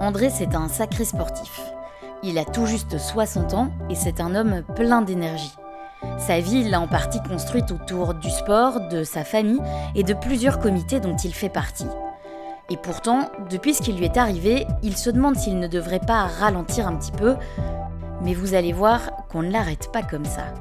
André, c'est un sacré sportif. Il a tout juste 60 ans et c'est un homme plein d'énergie. Sa vie, l'a en partie construite autour du sport, de sa famille et de plusieurs comités dont il fait partie. Et pourtant, depuis ce qui lui est arrivé, il se demande s'il ne devrait pas ralentir un petit peu. Mais vous allez voir qu'on ne l'arrête pas comme ça.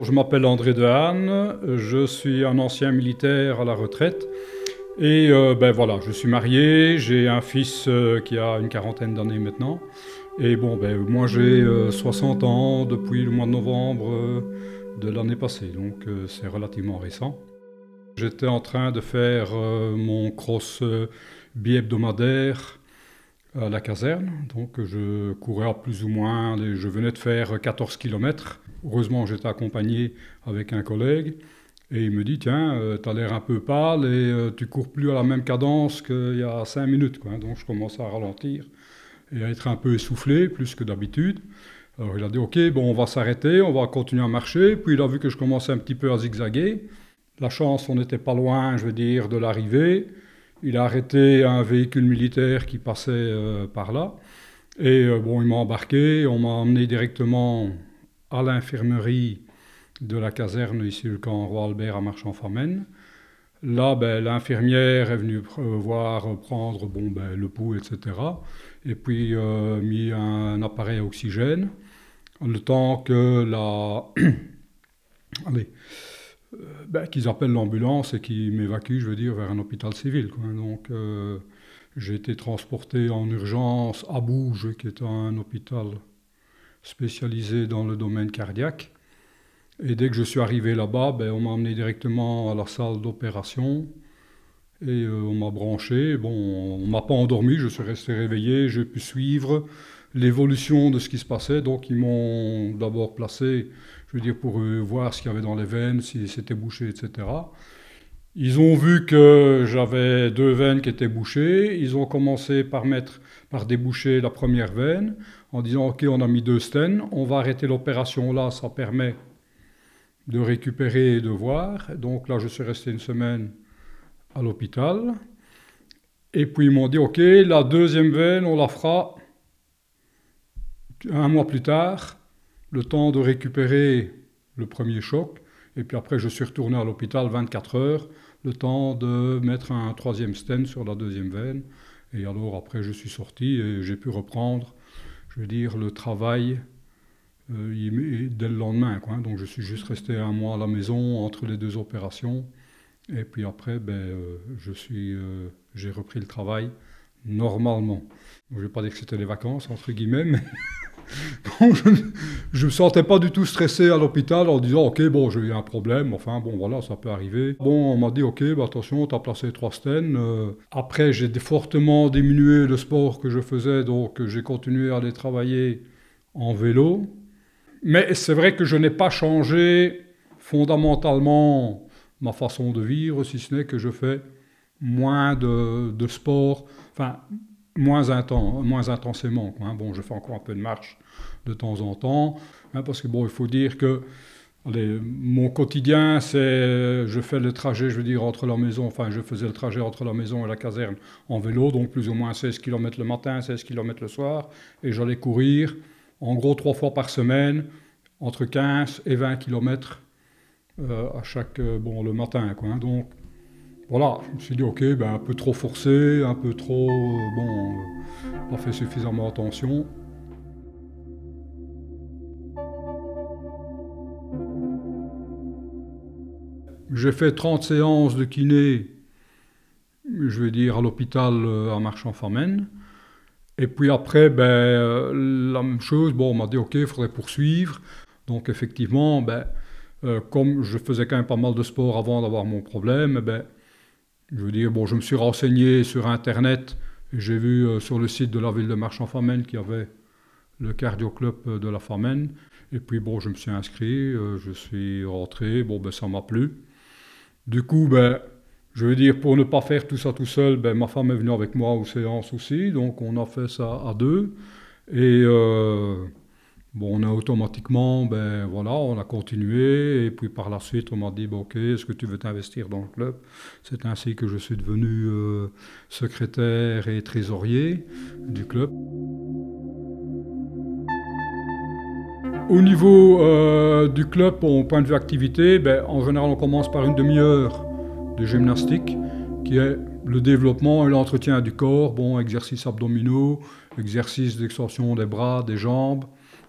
Je m'appelle André Dehaene, je suis un ancien militaire à la retraite. Et euh, ben voilà, je suis marié, j'ai un fils euh, qui a une quarantaine d'années maintenant. Et bon, ben moi j'ai 60 euh, ans depuis le mois de novembre de l'année passée, donc c'est relativement récent. J'étais en train de faire mon cross bi-hebdomadaire à la caserne, donc je courais à plus ou moins, je venais de faire 14 km Heureusement, j'étais accompagné avec un collègue. Et il me dit, tiens, euh, tu as l'air un peu pâle et euh, tu cours plus à la même cadence qu'il y a cinq minutes. Donc je commence à ralentir et à être un peu essoufflé, plus que d'habitude. Alors il a dit, ok, bon, on va s'arrêter, on va continuer à marcher. Puis il a vu que je commençais un petit peu à zigzaguer. La chance, on n'était pas loin, je veux dire, de l'arrivée. Il a arrêté un véhicule militaire qui passait euh, par là. Et bon, il m'a embarqué, on m'a emmené directement à l'infirmerie de la caserne, ici le camp Roi Albert à Marchand-Famenne. Là, ben, l'infirmière est venue voir prendre bon, ben, le pouls, etc. Et puis euh, mis un, appareil à oxygène. Le temps que la. Allez. Euh, ben, qu'ils appellent l'ambulance et qu'ils m'évacuent, je veux dire, vers un hôpital civil. Donc, euh, j'ai été transporté en urgence à Bouge, qui est un hôpital spécialisé dans le domaine cardiaque. Et dès que je suis arrivé là-bas, ben, on m'a emmené directement à la salle d'opération et euh, on m'a branché. Bon, on m'a pas endormi, je suis resté réveillé, j'ai pu suivre l'évolution de ce qui se passait. Donc ils m'ont d'abord placé, je veux dire, pour euh, voir ce qu'il y avait dans les veines, si c'était bouché, etc. Ils ont vu que j'avais deux veines qui étaient bouchées. Ils ont commencé par mettre, par déboucher la première veine en disant ok, on a mis deux stents, on va arrêter l'opération là, ça permet de récupérer et de voir. Donc là, je suis resté une semaine à l'hôpital. Et puis ils m'ont dit ok, la deuxième veine, on la fera un mois plus tard, le temps de récupérer le premier choc. Et puis après, je suis retourné à l'hôpital 24 heures, le temps de mettre un troisième stent sur la deuxième veine. Et alors après, je suis sorti et j'ai pu reprendre je veux dire, le travail euh, dès le lendemain. Quoi. Donc je suis juste resté un mois à la maison entre les deux opérations. Et puis après, ben, euh, je suis, euh, j'ai repris le travail normalement. je ne vais pas dire que c'était les vacances, entre guillemets, mais je ne me sentais pas du tout stressé à l'hôpital en disant Ok, bon, j'ai eu un problème, enfin, bon, voilà, ça peut arriver. Bon, on m'a dit Ok, bah, attention, tu as placé trois stènes. Euh, après, j'ai fortement diminué le sport que je faisais, donc j'ai continué à aller travailler en vélo. Mais c'est vrai que je n'ai pas changé fondamentalement ma façon de vivre, si ce n'est que je fais moins de, de sport, enfin moins, intense, moins intensément. Hein. Bon, je fais encore un peu de marche de temps en temps, hein, parce que bon, il faut dire que mon quotidien, c'est je fais le trajet, je veux dire, entre la maison, enfin, je faisais le trajet entre la maison et la caserne en vélo, donc plus ou moins 16 km le matin, 16 km le soir, et j'allais courir en gros trois fois par semaine, entre 15 et 20 km à chaque, euh, bon, le matin. Hein. donc, voilà, je me suis dit, ok, ben, un peu trop forcé, un peu trop, euh, bon, euh, pas fait suffisamment attention. J'ai fait 30 séances de kiné, je vais dire, à l'hôpital euh, à Marchand-Famenne. Et puis après, ben, la même chose, bon, on m'a dit, ok, il faudrait poursuivre. Donc effectivement, ben, comme je faisais quand même pas mal de sport avant d'avoir mon problème, ben, je veux dire, bon, je me suis renseigné sur Internet. J'ai vu euh, sur le site de la ville de Marchand-Famenne qu'il y avait le cardio club euh, de la Famenne. Et puis, bon, je me suis inscrit, euh, je suis rentré. Bon, ben, ça m'a plu. Du coup, ben, je veux dire, pour ne pas faire tout ça tout seul, ben, ma femme est venue avec moi aux séances aussi, donc on a fait ça à deux. Et euh, bon, on a automatiquement, ben voilà, on a continué. Et puis par la suite, on m'a dit, ok, est-ce que tu veux t'investir dans le club? C'est ainsi que je suis devenu euh, secrétaire et trésorier du club. Au niveau euh, du club, au point de vue activité, ben, en général, on commence par une demi-heure de gymnastique, qui est le développement et l'entretien du corps, bon, exercices abdominaux, exercices d'extension des bras, des jambes,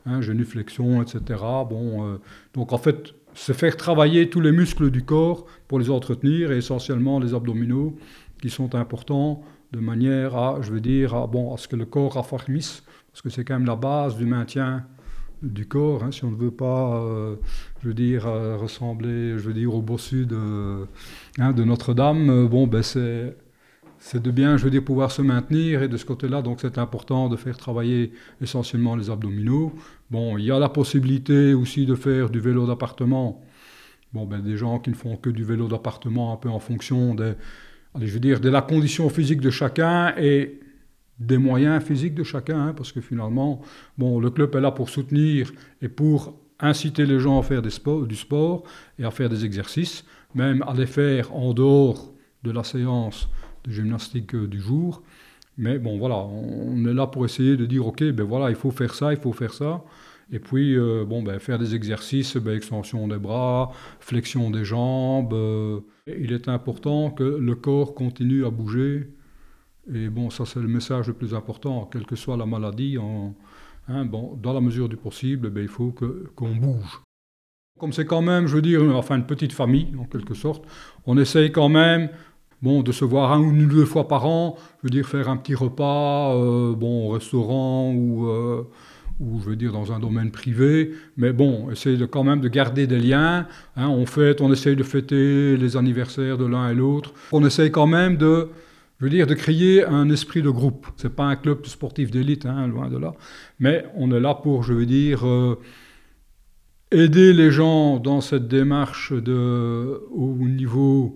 hein, genuflexion, etc. Bon, euh, donc en fait, c'est faire travailler tous les muscles du corps pour les entretenir, et essentiellement les abdominaux, qui sont importants de manière à, je veux dire, à, bon, à ce que le corps raffermisse, parce que c'est quand même la base du maintien du corps, hein, si on ne veut pas, euh, je veux dire, euh, ressembler, je veux dire, au bossu de, hein, de Notre-Dame, bon, ben c'est, c'est de bien, je veux dire, pouvoir se maintenir, et de ce côté-là, donc c'est important de faire travailler essentiellement les abdominaux. Bon, il y a la possibilité aussi de faire du vélo d'appartement. Bon, ben des gens qui ne font que du vélo d'appartement, un peu en fonction des, je veux dire, de la condition physique de chacun, et des moyens physiques de chacun, hein, parce que finalement, bon, le club est là pour soutenir et pour inciter les gens à faire du sport et à faire des exercices, même à les faire en dehors de la séance de gymnastique du jour. Mais bon, voilà, on est là pour essayer de dire, ok, ben voilà, il faut faire ça, il faut faire ça. Et puis, euh, bon, ben, faire des exercices, ben, extension des bras, flexion des jambes. Euh, il est important que le corps continue à bouger et bon, ça c'est le message le plus important, quelle que soit la maladie, hein, bon, dans la mesure du possible, ben, il faut qu'on bouge. Comme c'est quand même, je veux dire, enfin une petite famille en quelque sorte, on essaye quand même bon, de se voir un ou deux fois par an, je veux dire faire un petit repas euh, bon, au restaurant ou, euh, ou je veux dire dans un domaine privé, mais bon, essayer de, quand même de garder des liens. Hein, on fête, on essaye de fêter les anniversaires de l'un et l'autre. On essaye quand même de je veux dire, de créer un esprit de groupe. Ce n'est pas un club sportif d'élite, hein, loin de là. Mais on est là pour, je veux dire, euh, aider les gens dans cette démarche de, au niveau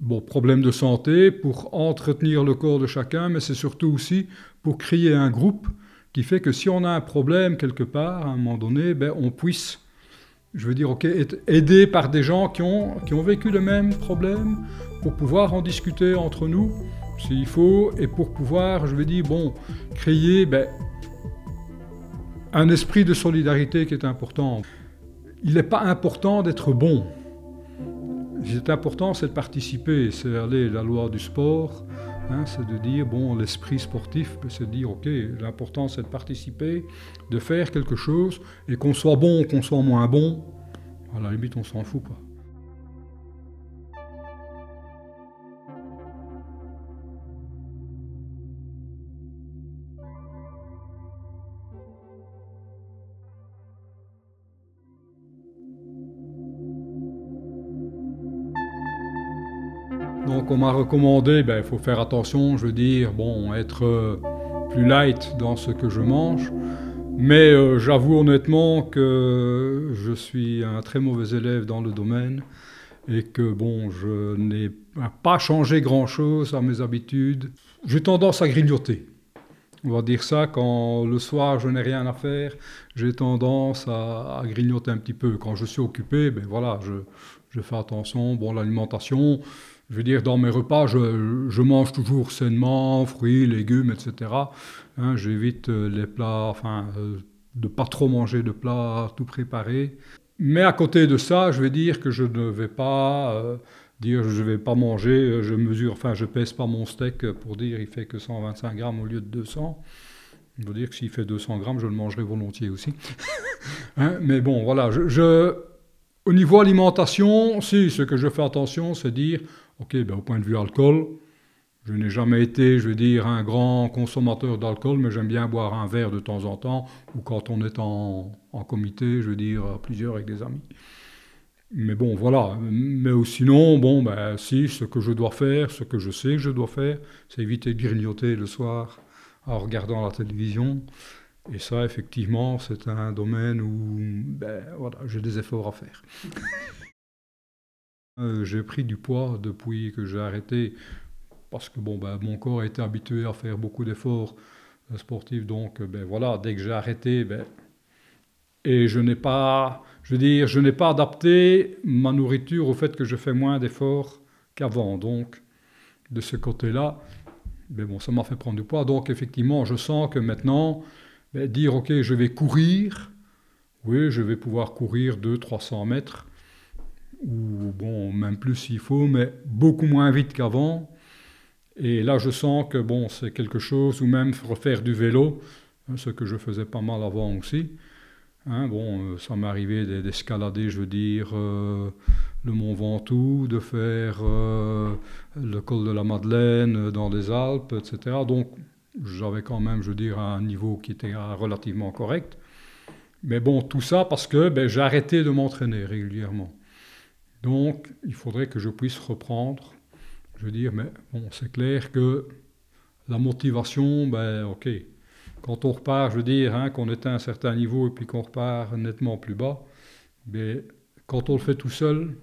bon, problème de santé, pour entretenir le corps de chacun, mais c'est surtout aussi pour créer un groupe qui fait que si on a un problème quelque part, à un moment donné, ben, on puisse, je veux dire, ok, être aidé par des gens qui ont, qui ont vécu le même problème, pour pouvoir en discuter entre nous, s'il faut, et pour pouvoir, je veux dire, bon, créer ben, un esprit de solidarité qui est important. Il n'est pas important d'être bon. Ce qui est important, c'est de participer. C'est aller la loi du sport, hein, c'est de dire, bon, l'esprit sportif, c'est de dire, ok, l'important, c'est de participer, de faire quelque chose, et qu'on soit bon ou qu'on soit moins bon, à la limite, on s'en fout pas. Donc on m'a recommandé, ben, il faut faire attention, je veux dire, bon, être euh, plus light dans ce que je mange. Mais euh, j'avoue honnêtement que je suis un très mauvais élève dans le domaine et que bon, je n'ai pas changé grand-chose à mes habitudes. J'ai tendance à grignoter. On va dire ça, quand le soir je n'ai rien à faire, j'ai tendance à, grignoter un petit peu. Quand je suis occupé, ben voilà, je, je fais attention. Bon, l'alimentation, je veux dire, dans mes repas, je, mange toujours sainement, fruits, légumes, etc. Hein, j'évite euh, les plats, enfin, euh, de pas trop manger de plats tout préparés. Mais à côté de ça, je vais dire que je ne vais pas euh, dire je vais pas manger, je mesure, enfin, je pèse pas mon steak pour dire il fait que 125 grammes au lieu de 200. Je veux dire que s'il fait 200 grammes, je le mangerai volontiers aussi. Hein, mais bon, voilà, je, au niveau alimentation, si, ce que je fais attention, c'est dire Ok, ben, au point de vue alcool, je n'ai jamais été, je veux dire, un grand consommateur d'alcool, mais j'aime bien boire un verre de temps en temps, ou quand on est en, comité, je veux dire, à plusieurs avec des amis. Mais bon, voilà. Mais sinon, bon, ben, si, ce que je dois faire, ce que je sais que je dois faire, c'est éviter de grignoter le soir en regardant la télévision. Et ça, effectivement, c'est un domaine où ben, voilà, j'ai des efforts à faire. Euh, j'ai pris du poids depuis que j'ai arrêté parce que bon, ben, mon corps a été habitué à faire beaucoup d'efforts euh, sportifs. Donc, ben, voilà, dès que j'ai arrêté, ben, et je n'ai pas, je veux dire, je n'ai pas adapté ma nourriture au fait que je fais moins d'efforts qu'avant. Donc, de ce côté-là, mais bon, ça m'a fait prendre du poids. Donc, effectivement, je sens que maintenant, ben, dire, OK, je vais courir, oui, je vais pouvoir courir 200-300 mètres, ou bon, même plus s'il faut, mais beaucoup moins vite qu'avant. Et là, je sens que bon, c'est quelque chose, ou même refaire du vélo, hein, ce que je faisais pas mal avant aussi. Hein, bon, euh, ça m'est arrivé d'escalader, je veux dire, euh, le Mont Ventoux, de faire euh, le col de la Madeleine dans les Alpes, etc. Donc, j'avais quand même, je veux dire, un niveau qui était relativement correct. Mais bon, tout ça parce que ben, j'ai arrêté de m'entraîner régulièrement. Donc, il faudrait que je puisse reprendre. Je veux dire, mais bon, c'est clair que la motivation, ben, ok, quand on repart, je veux dire, hein, qu'on est à un certain niveau et puis qu'on repart nettement plus bas, mais quand on le fait tout seul,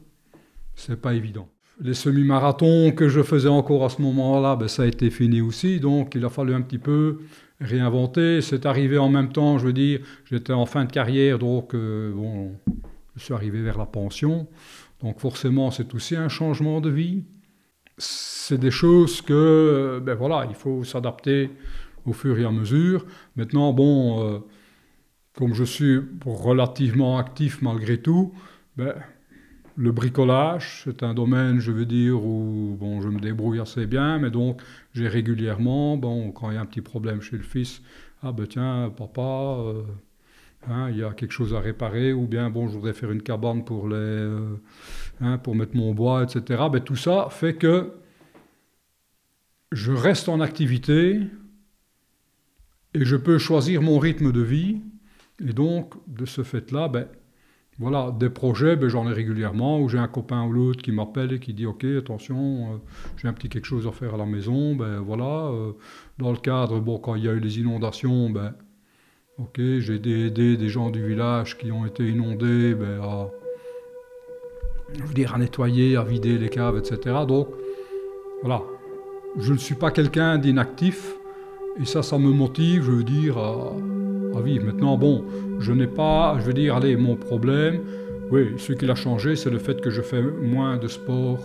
c'est pas évident. Les semi-marathons que je faisais encore à ce moment-là, ben, ça a été fini aussi, donc il a fallu un petit peu réinventer. C'est arrivé en même temps, je veux dire, j'étais en fin de carrière, donc euh, bon, je suis arrivé vers la pension. Donc forcément, c'est aussi un changement de vie. C'est des choses que, ben voilà, il faut s'adapter au fur et à mesure. Maintenant, bon, euh, comme je suis relativement actif malgré tout, ben, le bricolage, c'est un domaine, je veux dire, où bon, je me débrouille assez bien, mais donc j'ai régulièrement, bon, quand il y a un petit problème chez le fils, ah ben tiens, papa, euh, hein, il y a quelque chose à réparer, ou bien bon, je voudrais faire une cabane pour, les, euh, hein, pour mettre mon bois, etc. Ben, tout ça fait que je reste en activité, et je peux choisir mon rythme de vie. Et donc, de ce fait-là, ben, voilà, des projets, ben, j'en ai régulièrement, où j'ai un copain ou l'autre qui m'appelle et qui dit Ok, attention, euh, j'ai un petit quelque chose à faire à la maison. Ben, voilà, euh, dans le cadre, bon, quand il y a eu les inondations, ben, ok, j'ai aidé des gens du village qui ont été inondés ben, à, dire, à nettoyer, à vider les caves, etc. Donc, voilà, je ne suis pas quelqu'un d'inactif. Et ça, ça me motive, je veux dire, à, vivre. Maintenant, bon, je n'ai pas, je veux dire, allez, mon problème, oui, ce qui a changé, c'est le fait que je fais moins de sport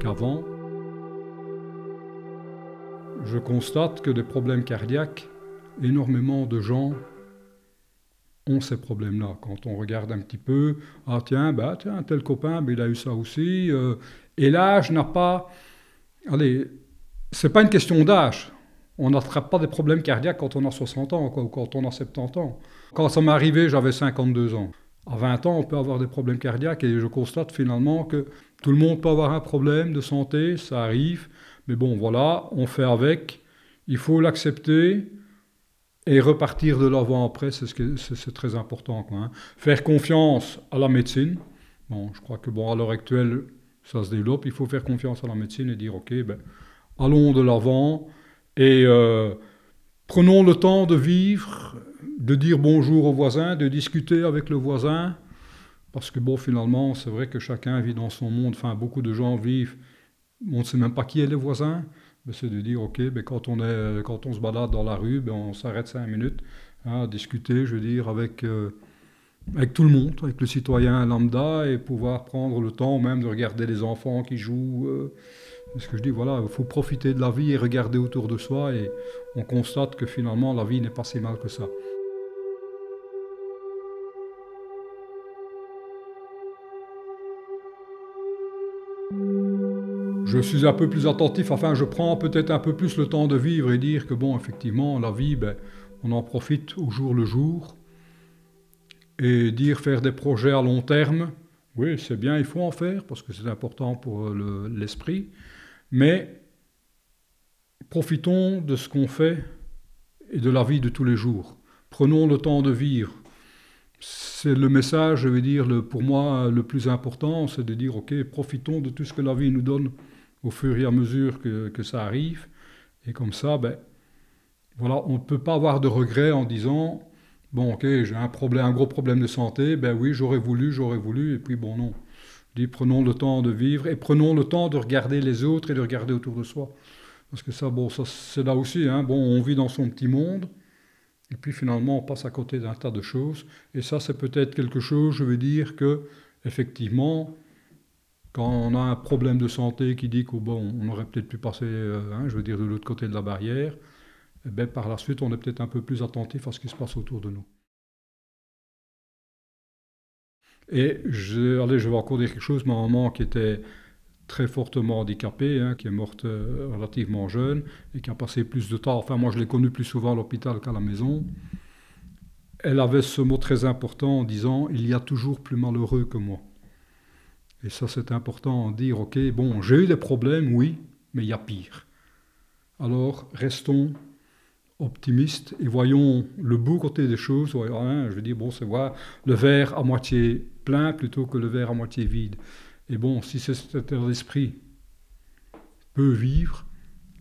qu'avant. Je constate que des problèmes cardiaques, énormément de gens ont ces problèmes-là. Quand on regarde un petit peu, ah tiens, bah, tiens, tel copain, bah, il a eu ça aussi. Euh, et l'âge n'a pas... Allez, c'est pas une question d'âge on n'attrape pas des problèmes cardiaques quand on a 60 ans ou quand on a 70 ans. Quand ça m'est arrivé, j'avais 52 ans. À 20 ans, on peut avoir des problèmes cardiaques et je constate finalement que tout le monde peut avoir un problème de santé, ça arrive. Mais bon, voilà, on fait avec. Il faut l'accepter et repartir de l'avant après, c'est ce très important. Hein. Faire confiance à la médecine. Bon, je crois que bon, à l'heure actuelle, ça se développe. Il faut faire confiance à la médecine et dire, OK, ben, allons de l'avant et euh, prenons le temps de vivre, de dire bonjour au voisin, de discuter avec le voisin, parce que bon, finalement, c'est vrai que chacun vit dans son monde, enfin, beaucoup de gens vivent, on ne sait même pas qui est le voisin, mais c'est de dire, ok, ben, quand, on est, quand on se balade dans la rue, ben, on s'arrête cinq minutes hein, à discuter, je veux dire, avec, euh, avec tout le monde, avec le citoyen lambda, et pouvoir prendre le temps même de regarder les enfants qui jouent. Euh, ce que je dis, voilà, il faut profiter de la vie et regarder autour de soi et on constate que finalement la vie n'est pas si mal que ça. Je suis un peu plus attentif, enfin je prends peut-être un peu plus le temps de vivre et dire que bon, effectivement, la vie, ben, on en profite au jour le jour. Et dire faire des projets à long terme, oui, c'est bien, il faut en faire parce que c'est important pour l'esprit. Mais profitons de ce qu'on fait et de la vie de tous les jours. Prenons le temps de vivre. C'est le message, je veux dire, pour moi, le plus important, c'est de dire, OK, profitons de tout ce que la vie nous donne au fur et à mesure que, ça arrive. Et comme ça, ben, voilà, on ne peut pas avoir de regrets en disant, bon, OK, j'ai un problème, un gros problème de santé, ben oui, j'aurais voulu, j'aurais voulu, et puis bon, non. Je dis prenons le temps de vivre et prenons le temps de regarder les autres et de regarder autour de soi. Parce que ça, bon, ça c'est là aussi. Hein, bon, on vit dans son petit monde. Et puis finalement, on passe à côté d'un tas de choses. Et ça, c'est peut-être quelque chose, je veux dire, que effectivement, quand on a un problème de santé qui dit qu'on bon, on aurait peut-être pu passer, euh, hein, je veux dire, de l'autre côté de la barrière, eh ben, par la suite, on est peut-être un peu plus attentif à ce qui se passe autour de nous. Et je, allez, je vais encore dire quelque chose. Ma maman, qui était très fortement handicapée, hein, qui est morte euh, relativement jeune et qui a passé plus de temps, enfin moi je l'ai connue plus souvent à l'hôpital qu'à la maison, elle avait ce mot très important en disant il y a toujours plus malheureux que moi. Et ça c'est important dire ok, bon j'ai eu des problèmes, oui, mais il y a pire. Alors restons optimistes et voyons le beau côté des choses. Hein, je veux dire, bon, c'est voir le verre à moitié plein plutôt que le verre à moitié vide. Et bon, si cet état d'esprit peut vivre,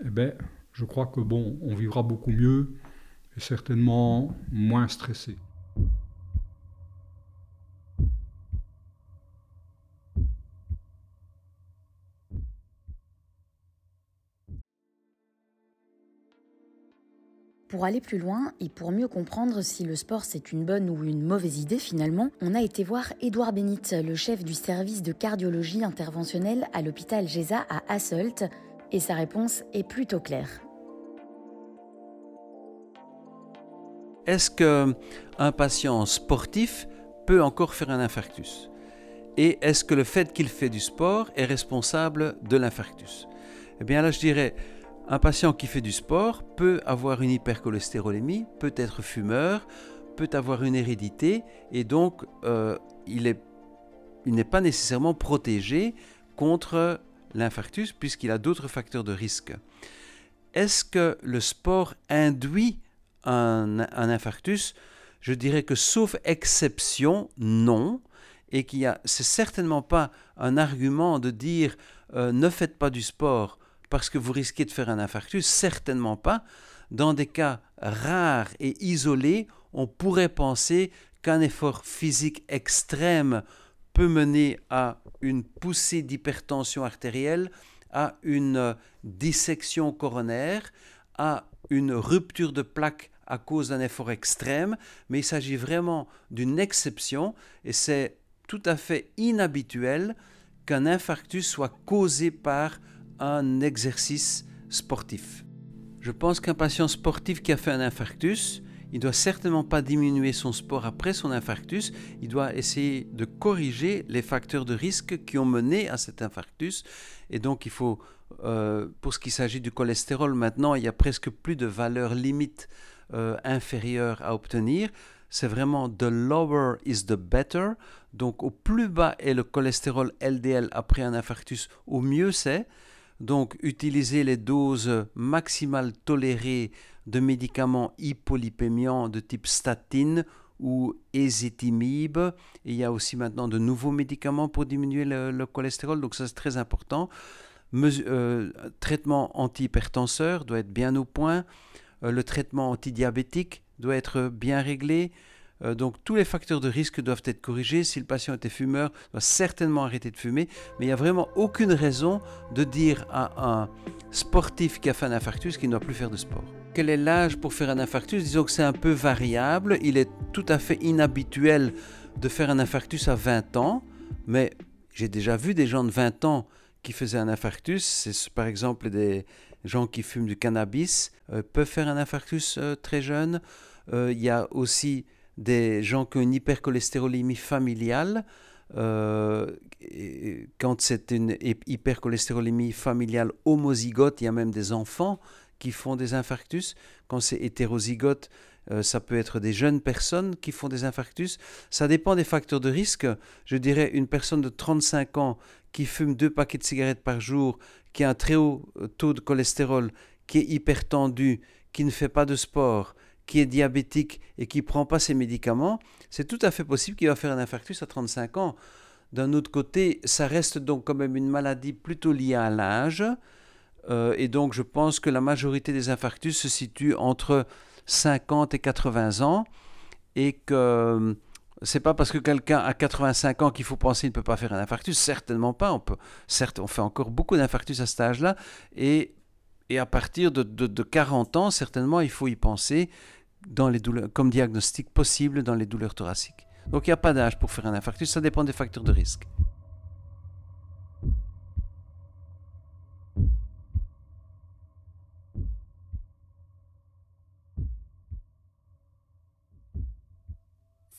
eh ben, je crois que bon, on vivra beaucoup mieux et certainement moins stressé. Pour aller plus loin et pour mieux comprendre si le sport c'est une bonne ou une mauvaise idée finalement, on a été voir Édouard Benit, le chef du service de cardiologie interventionnelle à l'hôpital GESA à Hasselt, et sa réponse est plutôt claire. Est-ce qu'un patient sportif peut encore faire un infarctus? Et est-ce que le fait qu'il fait du sport est responsable de l'infarctus? Eh bien là je dirais un patient qui fait du sport peut avoir une hypercholestérolémie, peut être fumeur, peut avoir une hérédité et donc euh, il n'est pas nécessairement protégé contre l'infarctus puisqu'il a d'autres facteurs de risque. Est-ce que le sport induit un, infarctus? Je dirais que sauf exception, non. Et qu'il y a, c'est certainement pas un argument de dire euh, ne faites pas du sport parce que vous risquez de faire un infarctus Certainement pas. Dans des cas rares et isolés, on pourrait penser qu'un effort physique extrême peut mener à une poussée d'hypertension artérielle, à une dissection coronaire, à une rupture de plaque à cause d'un effort extrême, mais il s'agit vraiment d'une exception et c'est tout à fait inhabituel qu'un infarctus soit causé par un exercice sportif. Je pense qu'un patient sportif qui a fait un infarctus, il doit certainement pas diminuer son sport après son infarctus, il doit essayer de corriger les facteurs de risque qui ont mené à cet infarctus. Et donc il faut, euh, pour ce qui s'agit du cholestérol, maintenant il y a presque plus de valeur limite euh, inférieure à obtenir. C'est vraiment the lower is the better. Donc au plus bas est le cholestérol LDL après un infarctus, au mieux c'est. Donc, utiliser les doses maximales tolérées de médicaments hypolipémiants de type statine ou ézétimib. il y a aussi maintenant de nouveaux médicaments pour diminuer le, cholestérol, donc ça c'est très important. Euh, traitement antihypertenseur doit être bien au point. Euh, le traitement antidiabétique doit être bien réglé. Euh, donc tous les facteurs de risque doivent être corrigés. Si le patient était fumeur, doit certainement arrêter de fumer. Mais il n'y a vraiment aucune raison de dire à un sportif qui a fait un infarctus qu'il ne doit plus faire de sport. Quel est l'âge pour faire un infarctus? Disons que c'est un peu variable. Il est tout à fait inhabituel de faire un infarctus à 20 ans. Mais j'ai déjà vu des gens de 20 ans qui faisaient un infarctus. C'est par exemple des gens qui fument du cannabis euh, peuvent faire un infarctus euh, très jeune. il y a aussi des gens qui ont une hypercholestérolémie familiale. Euh, quand c'est une hypercholestérolémie familiale homozygote, il y a même des enfants qui font des infarctus. Quand c'est hétérozygote, euh, ça peut être des jeunes personnes qui font des infarctus. Ça dépend des facteurs de risque. Je dirais une personne de 35 ans qui fume deux paquets de cigarettes par jour, qui a un très haut euh, taux de cholestérol, qui est hypertendu, qui ne fait pas de sport, qui est diabétique et qui ne prend pas ses médicaments, c'est tout à fait possible qu'il va faire un infarctus à 35 ans. D'un autre côté, ça reste donc quand même une maladie plutôt liée à l'âge. Euh, et donc je pense que la majorité des infarctus se situe entre 50 et 80 ans et que C'est pas parce que quelqu'un a 85 ans qu'il faut penser qu'il ne peut pas faire un infarctus. Certainement pas. On peut, certes, on fait encore beaucoup d'infarctus à cet âge-là. Et, et à partir de, de, 40 ans, certainement, il faut y penser comme diagnostic possible dans les douleurs thoraciques. Donc il n'y a pas d'âge pour faire un infarctus. Ça dépend des facteurs de risque.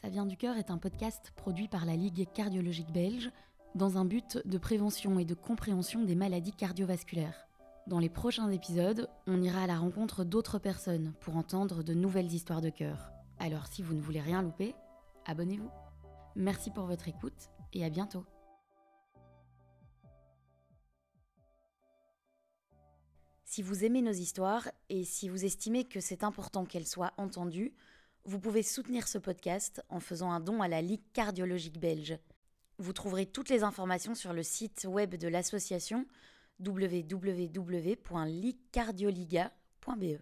Ça vient du cœur est un podcast produit par la Ligue cardiologique belge dans un but de prévention et de compréhension des maladies cardiovasculaires. Dans les prochains épisodes, on ira à la rencontre d'autres personnes pour entendre de nouvelles histoires de cœur. Alors si vous ne voulez rien louper, abonnez-vous. Merci pour votre écoute et à bientôt. Si vous aimez nos histoires et si vous estimez que c'est important qu'elles soient entendues, vous pouvez soutenir ce podcast en faisant un don à la Ligue cardiologique belge. Vous trouverez toutes les informations sur le site web de l'association www.ligcardioliga.be.